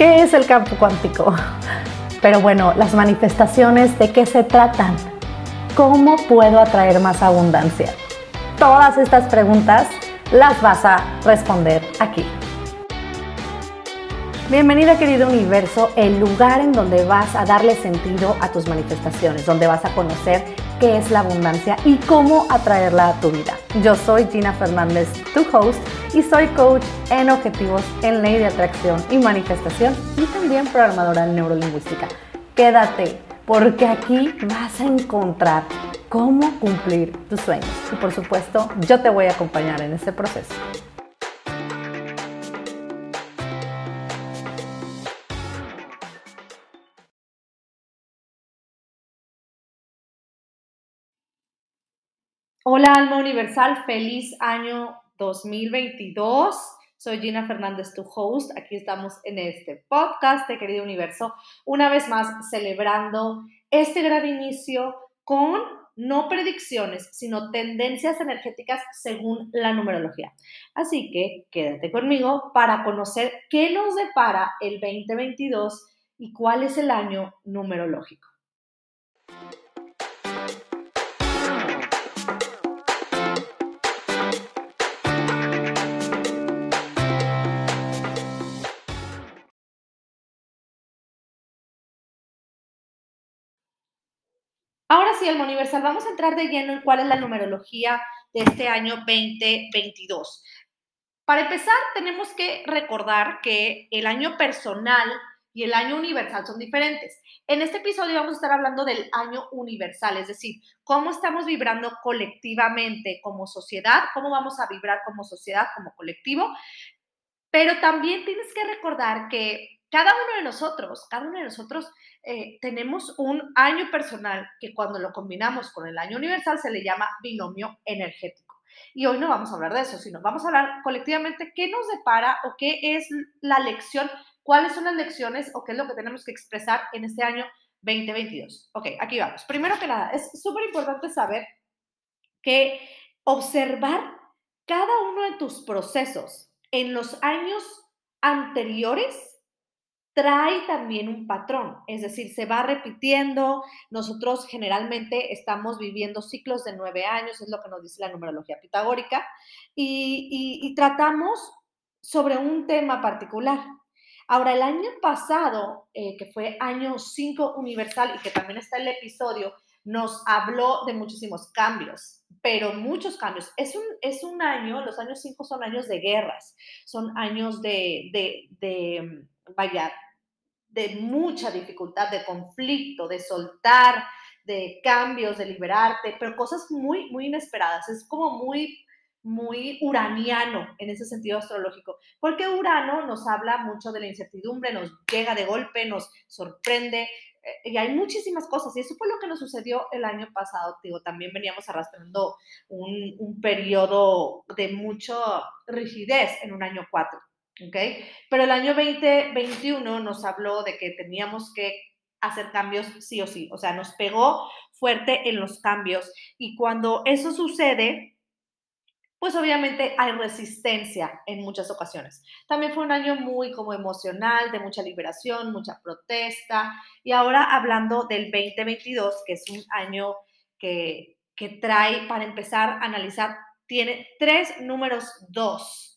¿Qué es el campo cuántico? Pero bueno, las manifestaciones, ¿de qué se tratan? ¿Cómo puedo atraer más abundancia? Todas estas preguntas las vas a responder aquí. Bienvenida querido universo, el lugar en donde vas a darle sentido a tus manifestaciones, donde vas a conocer qué es la abundancia y cómo atraerla a tu vida. Yo soy Gina Fernández, tu host, y soy coach en objetivos en ley de atracción y manifestación y también programadora neurolingüística. Quédate, porque aquí vas a encontrar cómo cumplir tus sueños. Y por supuesto, yo te voy a acompañar en ese proceso. Hola Alma Universal, feliz año 2022. Soy Gina Fernández, tu host. Aquí estamos en este podcast de Querido Universo, una vez más celebrando este gran inicio con no predicciones, sino tendencias energéticas según la numerología. Así que quédate conmigo para conocer qué nos depara el 2022 y cuál es el año numerológico. Sí, Alma Universal, vamos a entrar de lleno en cuál es la numerología de este año 2022. Para empezar, tenemos que recordar que el año personal y el año universal son diferentes. En este episodio vamos a estar hablando del año universal, es decir, cómo estamos vibrando colectivamente como sociedad, cómo vamos a vibrar como sociedad, como colectivo, pero también tienes que recordar que cada uno de nosotros, cada uno de nosotros eh, tenemos un año personal que cuando lo combinamos con el año universal se le llama binomio energético. Y hoy no vamos a hablar de eso, sino vamos a hablar colectivamente qué nos depara o qué es la lección, cuáles son las lecciones o qué es lo que tenemos que expresar en este año 2022. Ok, aquí vamos. Primero que nada, es súper importante saber que observar cada uno de tus procesos en los años anteriores trae también un patrón, es decir, se va repitiendo. Nosotros generalmente estamos viviendo ciclos de nueve años, es lo que nos dice la numerología pitagórica, y, tratamos sobre un tema particular. Ahora, el año pasado, eh, que fue año 5 universal y que también está el episodio, nos habló de muchísimos cambios, pero muchos cambios. Es un, es un año, los años 5 son años de guerras, son años de, de, de vaya, de mucha dificultad, de conflicto, de soltar, de cambios, de liberarte, pero cosas muy, muy inesperadas. Es como muy, muy uraniano en ese sentido astrológico, porque Urano nos habla mucho de la incertidumbre, nos llega de golpe, nos sorprende, eh, y hay muchísimas cosas, y eso fue lo que nos sucedió el año pasado, digo, también veníamos arrastrando un, periodo de mucha rigidez en un año 4. ¿Okay? Pero el año 2021 nos habló de que teníamos que hacer cambios sí o sí, o sea, nos pegó fuerte en los cambios y cuando eso sucede, pues obviamente hay resistencia en muchas ocasiones. También fue un año muy como emocional, de mucha liberación, mucha protesta. Y ahora hablando del 2022, que es un año que, que trae, para empezar a analizar, tiene tres números dos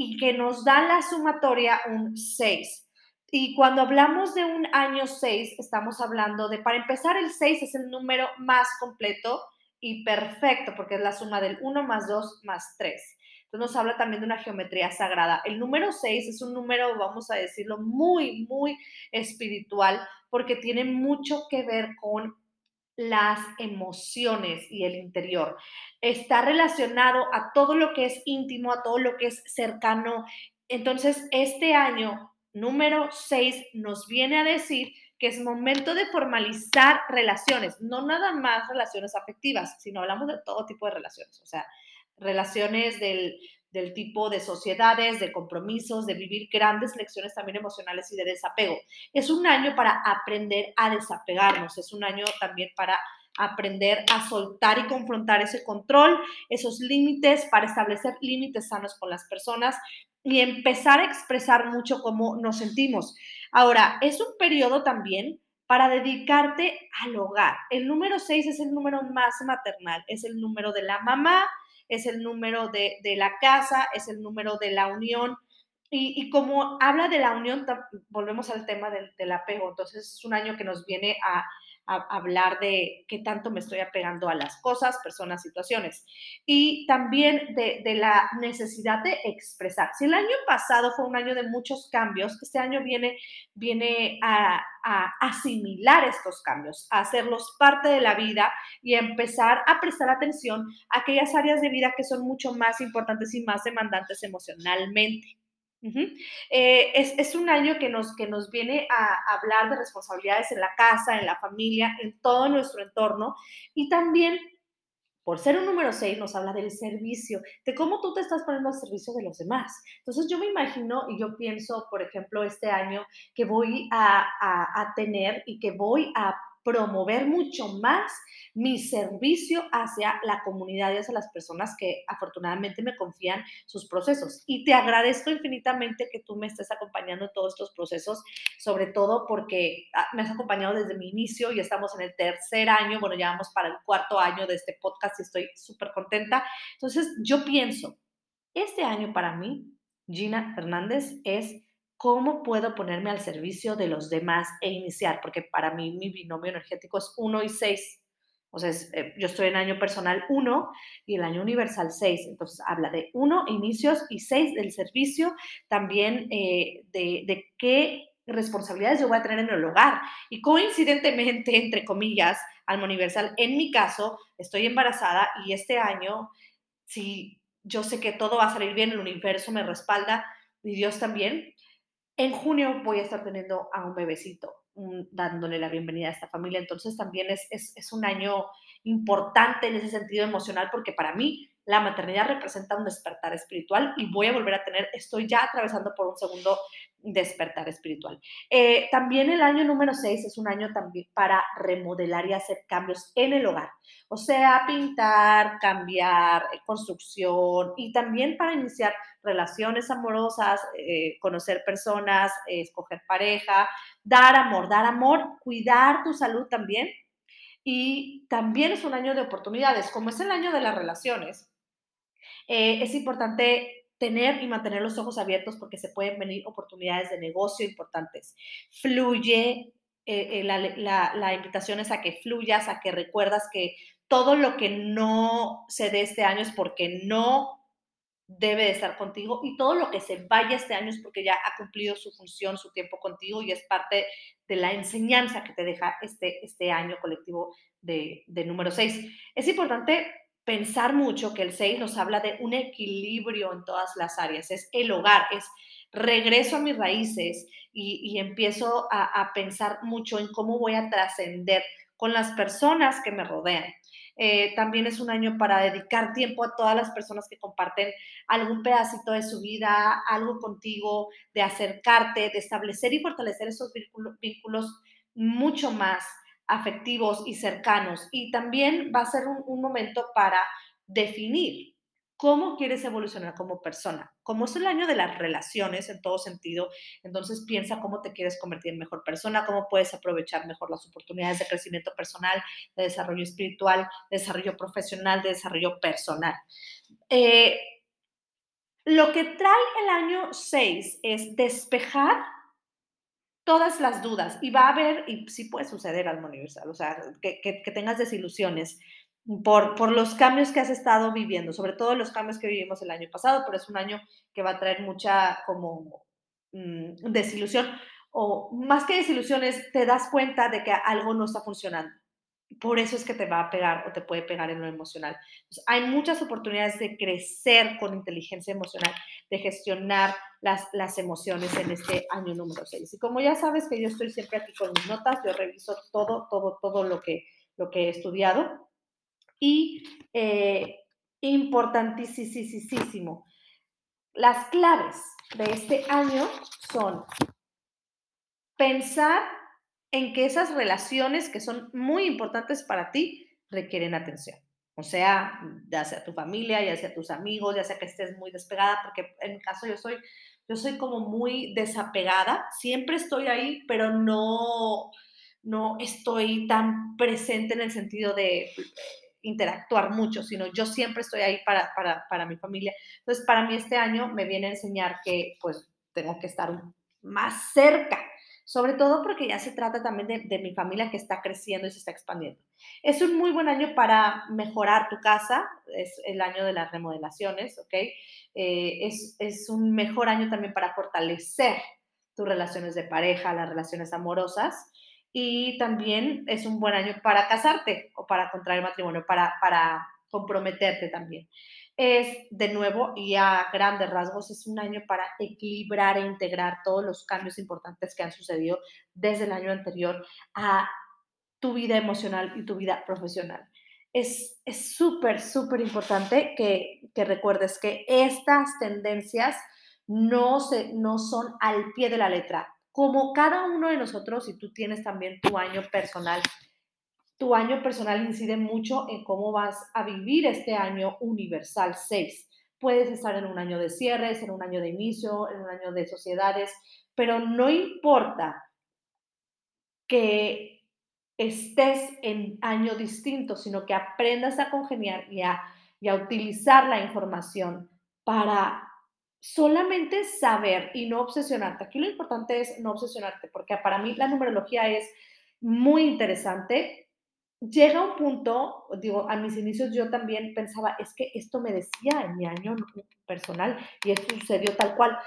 y que nos da la sumatoria un 6. Y cuando hablamos de un año 6, estamos hablando de, para empezar, el 6 es el número más completo y perfecto, porque es la suma del 1 más 2 más 3. Entonces nos habla también de una geometría sagrada. El número 6 es un número, vamos a decirlo, muy, muy espiritual, porque tiene mucho que ver con las emociones y el interior. Está relacionado a todo lo que es íntimo, a todo lo que es cercano. Entonces, este año número 6 nos viene a decir que es momento de formalizar relaciones, no nada más relaciones afectivas, sino hablamos de todo tipo de relaciones, o sea, relaciones del, del tipo de sociedades, de compromisos, de vivir grandes lecciones también emocionales y de desapego. Es un año para aprender a desapegarnos, es un año también para aprender a soltar y confrontar ese control, esos límites, para establecer límites sanos con las personas. y empezar a expresar mucho cómo nos sentimos. Ahora, es un periodo también para dedicarte al hogar. El número 6 es el número más maternal, es el número de la mamá, es el número de, la casa, es el número de la unión. Y, como habla de la unión, volvemos al tema del, del apego. Entonces es un año que nos viene a, hablar de qué tanto me estoy apegando a las cosas, personas, situaciones. Y también de, la necesidad de expresar. Si el año pasado fue un año de muchos cambios, este año viene, viene a, asimilar estos cambios, a hacerlos parte de la vida y a empezar a prestar atención a aquellas áreas de vida que son mucho más importantes y más demandantes emocionalmente. Eh, es, un año que nos, que nos viene a hablar de responsabilidades en la casa, en la familia, en todo nuestro entorno y también, por ser un número 6, nos habla del servicio, de cómo tú te estás poniendo al servicio de los demás. Entonces yo me imagino y yo pienso, por ejemplo, este año que voy a, a tener y que voy a promover mucho más mi servicio hacia la comunidad y hacia las personas que afortunadamente me confían sus procesos. Y te agradezco infinitamente que tú me estés acompañando en todos estos procesos, sobre todo porque ah, me has acompañado desde mi inicio y estamos en el tercer año, bueno, ya vamos para el cuarto año de este podcast y estoy súper contenta. Entonces, yo pienso, este año para mí, Gina Fernández, es ¿cómo puedo ponerme al servicio de los demás e iniciar? Porque para mí mi binomio energético es 1 y 6. O sea, eh, yo estoy en año personal 1 y el año universal 6. Entonces, habla de 1, inicios, y 6 del servicio, también eh, de, de qué responsabilidades yo voy a tener en el hogar. Y coincidentemente, entre comillas, Alma Universal, en mi caso, estoy embarazada y este año, si yo sé que todo va a salir bien, el universo me respalda y Dios también, en junio voy a estar teniendo a un bebecito, dándole la bienvenida a esta familia. Entonces también es, es, un año importante en ese sentido emocional porque para mí la maternidad representa un despertar espiritual y voy a volver a tener, estoy ya atravesando por un segundo despertar espiritual. Eh, también el año número 6 es un año también para remodelar y hacer cambios en el hogar, o sea, pintar, cambiar, eh, construcción y también para iniciar relaciones amorosas, eh, conocer personas, escoger pareja, dar amor, dar amor, cuidar tu salud también. Y también es un año de oportunidades, como es el año de las relaciones. Es importante tener y mantener los ojos abiertos porque se pueden venir oportunidades de negocio importantes. Fluye, eh, eh, la, invitación es a que fluyas, a que recuerdas que todo lo que no se dé este año es porque no debe de estar contigo y todo lo que se vaya este año es porque ya ha cumplido su función, su tiempo contigo y es parte de la enseñanza que te deja este, este año colectivo de, de número 6. Es importante pensar mucho que el 6 nos habla de un equilibrio en todas las áreas, es el hogar, es regreso a mis raíces y, empiezo a, pensar mucho en cómo voy a trascender con las personas que me rodean. Eh, también es un año para dedicar tiempo a todas las personas que comparten algún pedacito de su vida, algo contigo, de acercarte, de establecer y fortalecer esos vínculos mucho más afectivos y cercanos. Y también va a ser un, momento para definir cómo quieres evolucionar como persona. Como es el año de las relaciones en todo sentido, entonces piensa cómo te quieres convertir en mejor persona, cómo puedes aprovechar mejor las oportunidades de crecimiento personal, de desarrollo espiritual, de desarrollo profesional, de desarrollo personal. Eh, lo que trae el año 6 es despejar todas las dudas y va a haber, y sí puede suceder al universal, o sea, que, que, tengas desilusiones por, por los cambios que has estado viviendo, sobre todo los cambios que vivimos el año pasado, pero es un año que va a traer mucha como mm, desilusión, o más que desilusiones, te das cuenta de que algo no está funcionando por eso es que te va a pegar o te puede pegar en lo emocional. hay muchas oportunidades de crecer con inteligencia emocional, de gestionar las, las emociones en este año número 6. Y como ya sabes que yo estoy siempre aquí con mis notas, yo reviso todo, todo, todo lo que, lo que he estudiado. Y eh, importantísimo, las claves de este año son pensar en que esas relaciones que son muy importantes para ti requieren atención. O sea, ya sea tu familia, ya sea tus amigos, ya sea que estés muy despegada, porque en mi caso yo soy, yo soy como muy desapegada, siempre estoy ahí, pero no, no estoy tan presente en el sentido de interactuar mucho, sino yo siempre estoy ahí para, para, para mi familia. Entonces, para mí este año me viene a enseñar que pues tengo que estar más cerca, sobre todo porque ya se trata también de, mi familia que está creciendo y se está expandiendo. Es un muy buen año para mejorar tu casa, es el año de las remodelaciones, ¿ok? Eh, es, es un mejor año también para fortalecer tus relaciones de pareja, las relaciones amorosas y también es un buen año para casarte o para contraer matrimonio, para, para comprometerte también. Es, de nuevo, y a grandes rasgos, es un año para equilibrar e integrar todos los cambios importantes que han sucedido desde el año anterior a tu vida emocional y tu vida profesional. Es súper, súper importante que, que recuerdes que estas tendencias no, se, no son al pie de la letra como cada uno de nosotros, y tú tienes también tu año personal, tu año personal incide mucho en cómo vas a vivir este año universal 6. Puedes estar en un año de cierres, en un año de inicio, en un año de sociedades, pero no importa que estés en año distinto, sino que aprendas a congeniar y a, y a utilizar la información para solamente saber y no obsesionarte. Aquí lo importante es no obsesionarte, porque para mí la numerología es muy interesante. Llega un punto, digo, a mis inicios yo también pensaba, es que esto me decía en mi año personal y esto sucedió tal cual.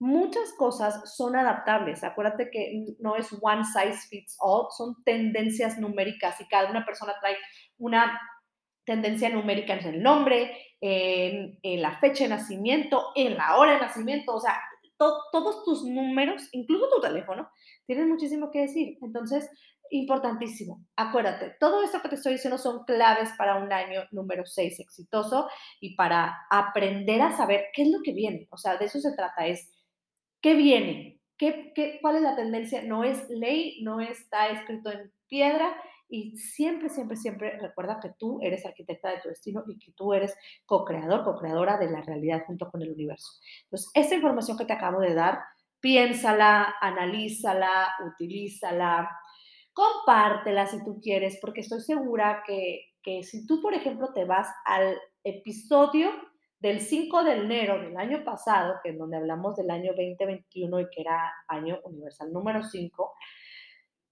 Muchas cosas son adaptables. Acuérdate que no es one size fits all, son tendencias numéricas y cada una persona trae una tendencia numérica en el nombre, en, la fecha de nacimiento, en la hora de nacimiento, o sea, todos tus números, incluso tu teléfono, tienen muchísimo que decir. Entonces, importantísimo, acuérdate, todo esto que te estoy diciendo son claves para un año número 6 exitoso y para aprender a saber qué es lo que viene. O sea, de eso se trata, es qué viene, qué, qué, cuál es la tendencia. No es ley, no está escrito en piedra, y siempre, siempre, siempre recuerda que tú eres arquitecta de tu destino y que tú eres co-creador, co-creadora de la realidad junto con el universo. Entonces, esta información que te acabo de dar, piénsala, analízala, utilízala, compártela si tú quieres, porque estoy segura que, que si tú, por ejemplo, te vas al episodio del 5 de enero del año pasado, que es donde hablamos del año 2021 y que era año universal número 5,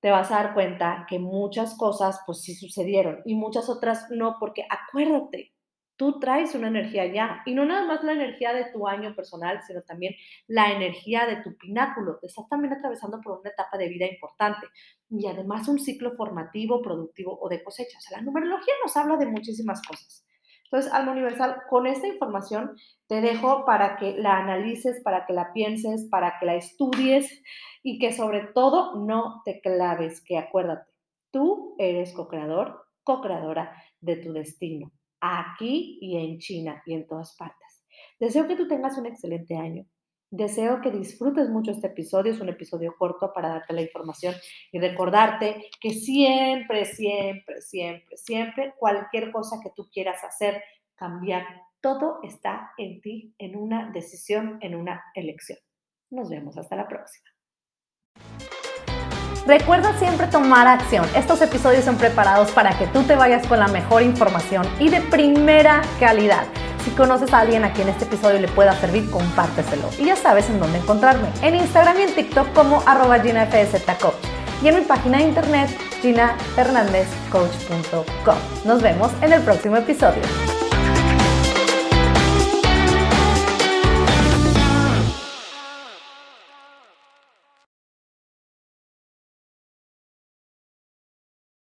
te vas a dar cuenta que muchas cosas pues sí sucedieron y muchas otras no, porque acuérdate, tú traes una energía ya y no nada más la energía de tu año personal, sino también la energía de tu pináculo. Te estás también atravesando por una etapa de vida importante y además un ciclo formativo, productivo o de cosecha. O sea, la numerología nos habla de muchísimas cosas. Entonces, Alma Universal, con esta información te dejo para que la analices, para que la pienses, para que la estudies y que sobre todo no te claves, que acuérdate, tú eres co-creador, co-creadora de tu destino, aquí y en China y en todas partes. Deseo que tú tengas un excelente año. Deseo que disfrutes mucho este episodio. Es un episodio corto para darte la información y recordarte que siempre, siempre, siempre, siempre, cualquier cosa que tú quieras hacer, cambiar, todo está en ti, en una decisión, en una elección. Nos vemos hasta la próxima. Recuerda siempre tomar acción. Estos episodios son preparados para que tú te vayas con la mejor información y de primera calidad. Si conoces a alguien a quien este episodio le pueda servir, compárteselo. Y ya sabes en dónde encontrarme. En Instagram y en TikTok como arroba GinaFZCoach. Y en mi página de internet ginafernandezcoach.com. Nos vemos en el próximo episodio.